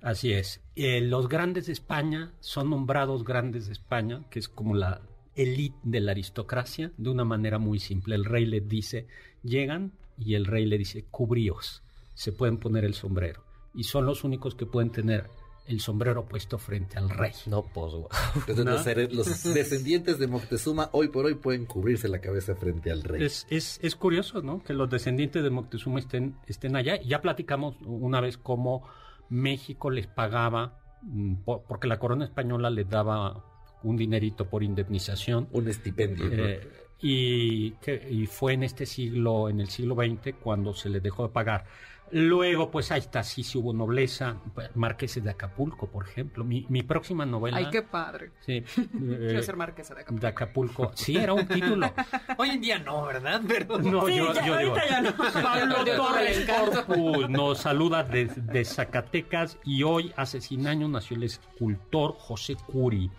Así es. Eh, los grandes de España son nombrados grandes de España, que es como la élite de la aristocracia, de una manera muy simple. El rey les dice, llegan y el rey le dice, cubríos, se pueden poner el sombrero. Y son los únicos que pueden tener el sombrero puesto frente al rey. No, pues, guau. Entonces ¿No? los, descendientes de Moctezuma hoy por hoy pueden cubrirse la cabeza frente al rey. Es, es, es curioso, ¿no? Que los descendientes de Moctezuma estén, estén allá. Ya platicamos una vez cómo México les pagaba, mm, po- porque la corona española les daba un dinerito por indemnización. Un estipendio. Eh, y, que, y fue en este siglo, en el siglo XX, cuando se les dejó de pagar. Luego, pues ahí está, sí, sí hubo nobleza, marqueses de Acapulco, por ejemplo. Mi, mi próxima novela. Ay, qué padre. Sí, Quiero eh, ser marquesa de Acapulco. de Acapulco. Sí, era un título. Hoy en día no, ¿verdad? Pero No, Sí, yo, ya, yo digo. ahorita ya no. Pablo Torres. Corpus nos saluda desde Zacatecas y hoy, hace 100 años, nació el escultor José Curi.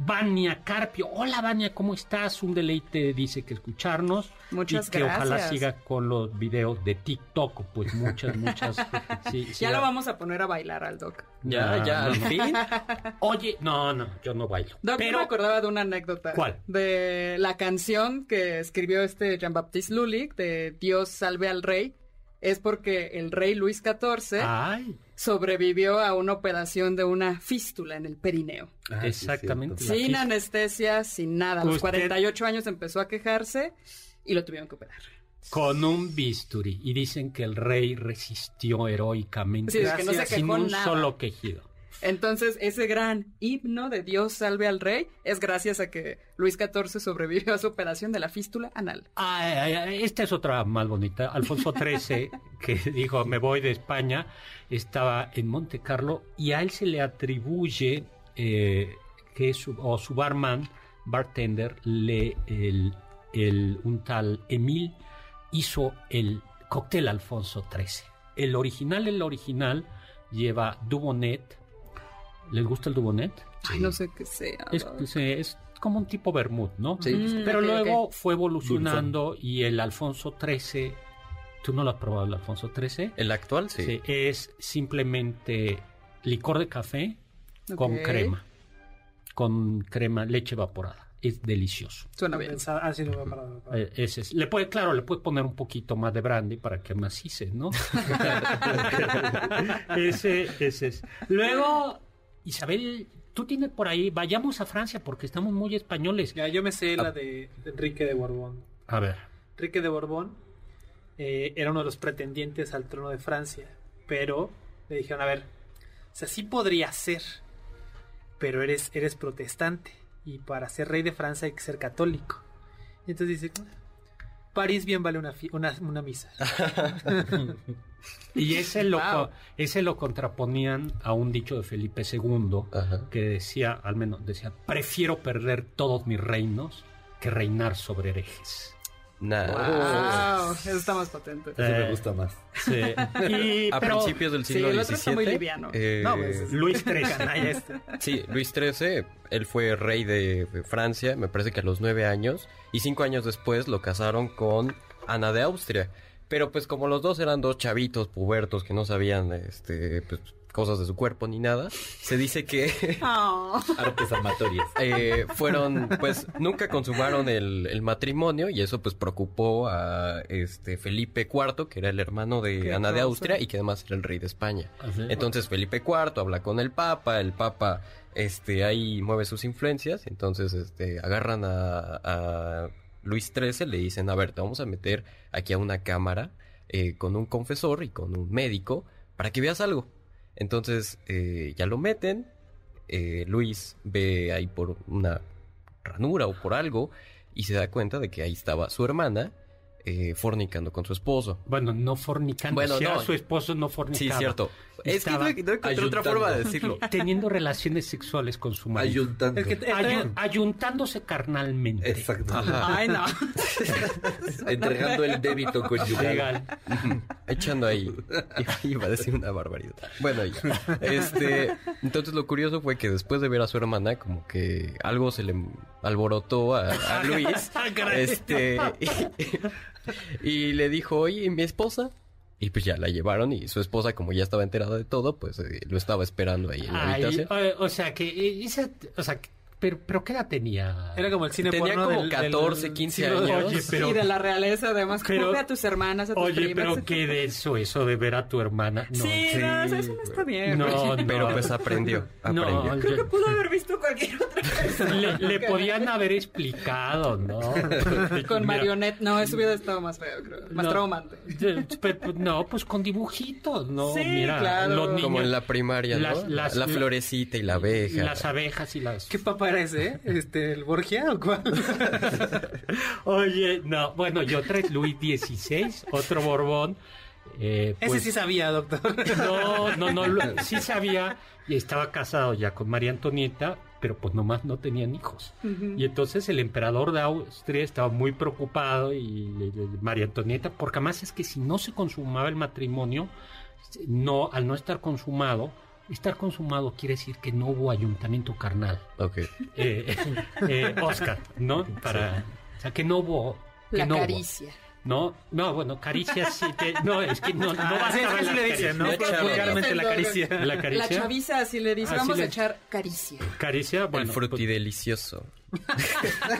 Vania Carpio. Hola, Vania, ¿cómo estás? Un deleite, dice que escucharnos. Muchas y que ojalá siga con los videos de TikTok. Pues muchas, muchas. sí, sí, Ya lo vamos a poner a bailar al Doc. Ya, No, ya, al no. fin. Oye, no, no, yo no bailo. Doc, yo Pero me acordaba de una anécdota. ¿Cuál? De la canción que escribió este Jean-Baptiste Lulic de Dios salve al rey. Es porque el rey Luis XIV Ay, sobrevivió a una operación de una fístula en el perineo. Ah, exactamente. Sin anestesia, sin nada. A los Usted- 48 años empezó a quejarse y lo tuvieron que operar. con un bisturí. Y dicen que el rey resistió heroicamente. Sí, es que no se sin un nada. solo quejido. Entonces, ese gran himno de Dios salve al rey es gracias a que Luis XIV sobrevivió a su operación de la fístula anal. Ay, ay, ay, esta es otra más bonita. Alfonso XIII, que dijo, me voy de España, estaba en Monte Carlo y a él se le atribuye eh, que su, o su barman, bartender, le, el, el- un tal Emil hizo el cóctel Alfonso XIII. El original, el original, lleva Dubonet. ¿Les gusta el Dubonet? Ay, no sé qué sea. Es, es- es como un tipo vermut, ¿no? Sí. Mm, Pero luego fue evolucionando y el Alfonso XIII, ¿tú no lo has probado el Alfonso XIII? El actual, sí. Sí, es simplemente licor de café con crema, con crema, leche evaporada. Es delicioso. Suena bien. Pensaba- ah, sí, lo voy a. Eh, ese es. Le puede, claro, le puede poner un poquito más de brandy para que macice, ¿no? ese, ese es. Luego, Isabel, tú tienes por ahí, vayamos a Francia porque estamos muy españoles. Ya, yo me sé Ah. la de Enrique de Borbón. A ver. Enrique de Borbón eh, era uno de los pretendientes al trono de Francia, pero le dijeron, a ver, o sea, sí podría ser, pero eres, eres protestante y para ser rey de Francia hay que ser católico. Y entonces dice, París bien vale una, una, una misa. Y ese lo, Wow. ese lo contraponían a un dicho de Felipe II Ajá. que decía, al menos decía, prefiero perder todos mis reinos que reinar sobre herejes. Nah. Wow, eso está más potente. Ese me Eh, gusta más. Sí. Y, A pero principios del sí, siglo el otro está muy XVII, liviano. eh, No, pues, Luis XIII. Este. Sí, Luis XIII, él fue rey de de Francia, me parece que a los nueve años, y cinco años después lo casaron con Ana de Austria. Pero pues como los dos eran dos chavitos pubertos que no sabían este, pues, cosas de su cuerpo ni nada, se dice que Oh. Artes amatorias. eh, fueron, pues nunca consumaron el, el matrimonio y eso pues preocupó a este Felipe IV, que era el hermano de Qué Ana de. Austria y que además era el rey de España. Así. Entonces Felipe IV habla con el Papa, el Papa este ahí mueve sus influencias, entonces este agarran a, a Luis XIII, le dicen, a ver, te vamos a meter aquí a una cámara eh, con un confesor y con un médico para que veas algo. Entonces eh, ya lo meten, eh, Luis ve ahí por una ranura o por algo y se da cuenta de que ahí estaba su hermana eh, fornicando con su esposo. Bueno, no fornicando. Bueno, si era su esposo no fornicaba. Sí, cierto. Es que no, Estaba no encontré otra forma de decirlo. Teniendo relaciones sexuales con su marido. Ayuntando. Que Ayu- ayuntándose carnalmente. Exacto. Ajá. Ay, no. Entregando el débito conyugal. Legal. Echando ahí. Iba a decir una barbaridad. Bueno, ya. Este, entonces lo curioso fue que después de ver a su hermana, como que algo se le alborotó a, a Luis. Este, y, y le dijo, oye, mi esposa. Y pues ya la llevaron y su esposa, como ya estaba enterada de todo, pues eh, lo estaba esperando ahí en la Ay, habitación. o sea, que eh, esa, o sea, que- pero, pero ¿qué edad tenía? Era como el cine Tenía porno como del- 14, del 15 siglo de- años. Oye, pero- y de la realeza, además, Pero- a tus hermanas, a tus Oye, primas. pero qué de eso, eso de ver a tu hermana. No, sí, no, eso no está bien. No, no. Pero pues aprendió. aprendió. No, Creo yo- que pudo haber visto cualquier otra persona. le, le podían haber explicado, ¿no? Con Mira, marionette. No, eso hubiera estado más feo, creo. Más no, traumante. pues, no, pues con dibujitos, ¿no? Sí, Mira, claro. los niños, Como en la primaria, ¿no? Las- las- la florecita y la abeja. las abejas y las... ¿Qué papá era ese? ¿Este, el Borgia o cuál? Oye, no, bueno, yo traes Luis XVI, otro Borbón. eh, Ese pues, sí sabía, doctor. No, no, no, sí sabía y estaba casado ya con María Antonieta, pero pues nomás no tenían hijos. Y entonces el emperador de Austria estaba muy preocupado y le- le- María Antonieta, porque además es que si no se consumaba el matrimonio, no, al no estar consumado, estar consumado quiere decir que no hubo ayuntamiento carnal. Ok. Eh, eh, Oscar, ¿no? Para, o sea, que no hubo... que La no hubo. caricia. No, no, bueno, caricias sí que... No, es que no, no Ah, sí, es que la sí le dicen, ¿no? caricia. La Vulgarmente la caricia. La La caricia. chaviza así le dice, Así vamos le- a echar caricia. Caricia, bueno. el frutidelicioso.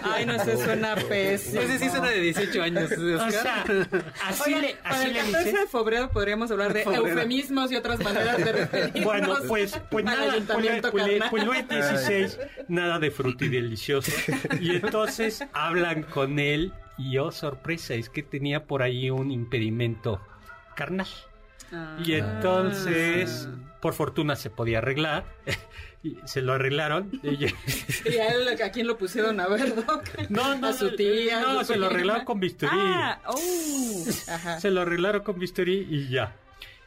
Ay, no, eso suena pésimo. Ese sí suena de 18 años. O sea, así Oigan, le, para así el le 14 dice. de febrero podríamos hablar de Febrero. eufemismos y otras maneras de referirnos Bueno, pues, pues nada, pues, pues, pues Luis XVI, nada de frutidelicioso. Y entonces hablan con él y oh, sorpresa, es que tenía por ahí un impedimento carnal. Ah. Y entonces, por fortuna se podía arreglar. Y se lo arreglaron. Y ¿Y a él a quién lo pusieron a ver, Doc? no, no, A su tía. No, se lo arreglaron con bisturí. Ah, oh. Ajá. Se lo arreglaron con bisturí y ya.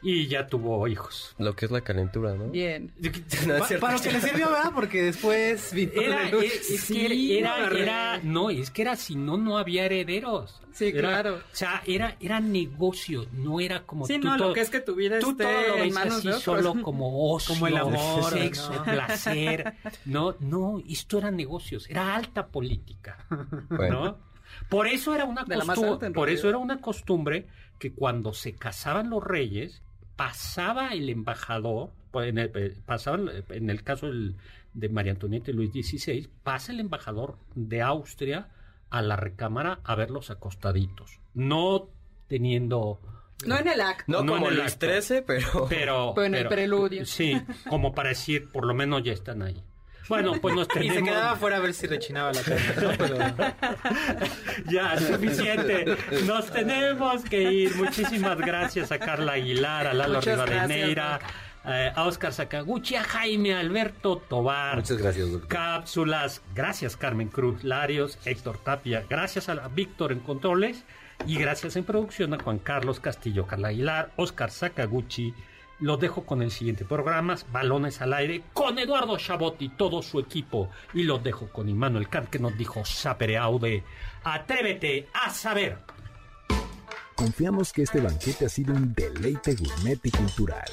Y ya tuvo hijos. Lo que es la calentura, ¿no? Bien. No, Pa- para lo que le sirvió, ¿verdad? Porque después vino Era, de luz. es, es Sí, que era, no, era- no, es que era si no, no había herederos. Sí, Era- claro. O sea, era, era negocio, no era como Sí, tú no, todo- lo que es que tu vida Tú esté todo lo en ves manos así de solo como ocio, Como el amor, sexo, ¿no? placer. No, no, esto eran negocios, era alta política. Bueno. ¿no? Por eso era una De la más costumbre, por eso era una costumbre que cuando se casaban los reyes pasaba el embajador, pues, en el, eh, pasaba el- en el caso del- de María Antonieta y Luis XVI, pasa el embajador de Austria a la recámara a verlos acostaditos, no teniendo No en el acto. No, No como en el Luis. XIII, pero... pero, Pero en el preludio. Sí, como para decir, por lo menos ya están ahí. Bueno, pues nos Y se tenemos... quedaba afuera a ver si rechinaba la. Pero... Ya, suficiente. Nos tenemos que ir. Muchísimas gracias a Carla Aguilar, a Lalo Muchas Rivadeneira, eh, a Oscar Sakaguchi, a Jaime Alberto Tobar. Muchas gracias, doctor. Cápsulas. Gracias, Carmen Cruz Larios, Héctor Tapia. Gracias a Víctor en Controles. Y gracias en producción a Juan Carlos Castillo, Carla Aguilar, Oscar Sakaguchi. Los dejo con el siguiente programa, Balones al Aire, con Eduardo Chabot y todo su equipo. Y los dejo con Immanuel Kant, que nos dijo Sapere Aude. Atrévete a saber. Confiamos que este banquete ha sido un deleite gourmet y cultural.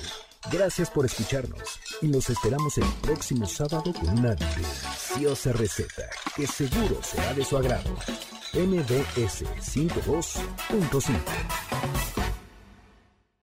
Gracias por escucharnos y nos esperamos el próximo sábado con una deliciosa receta que seguro será de su agrado. MBS 52.5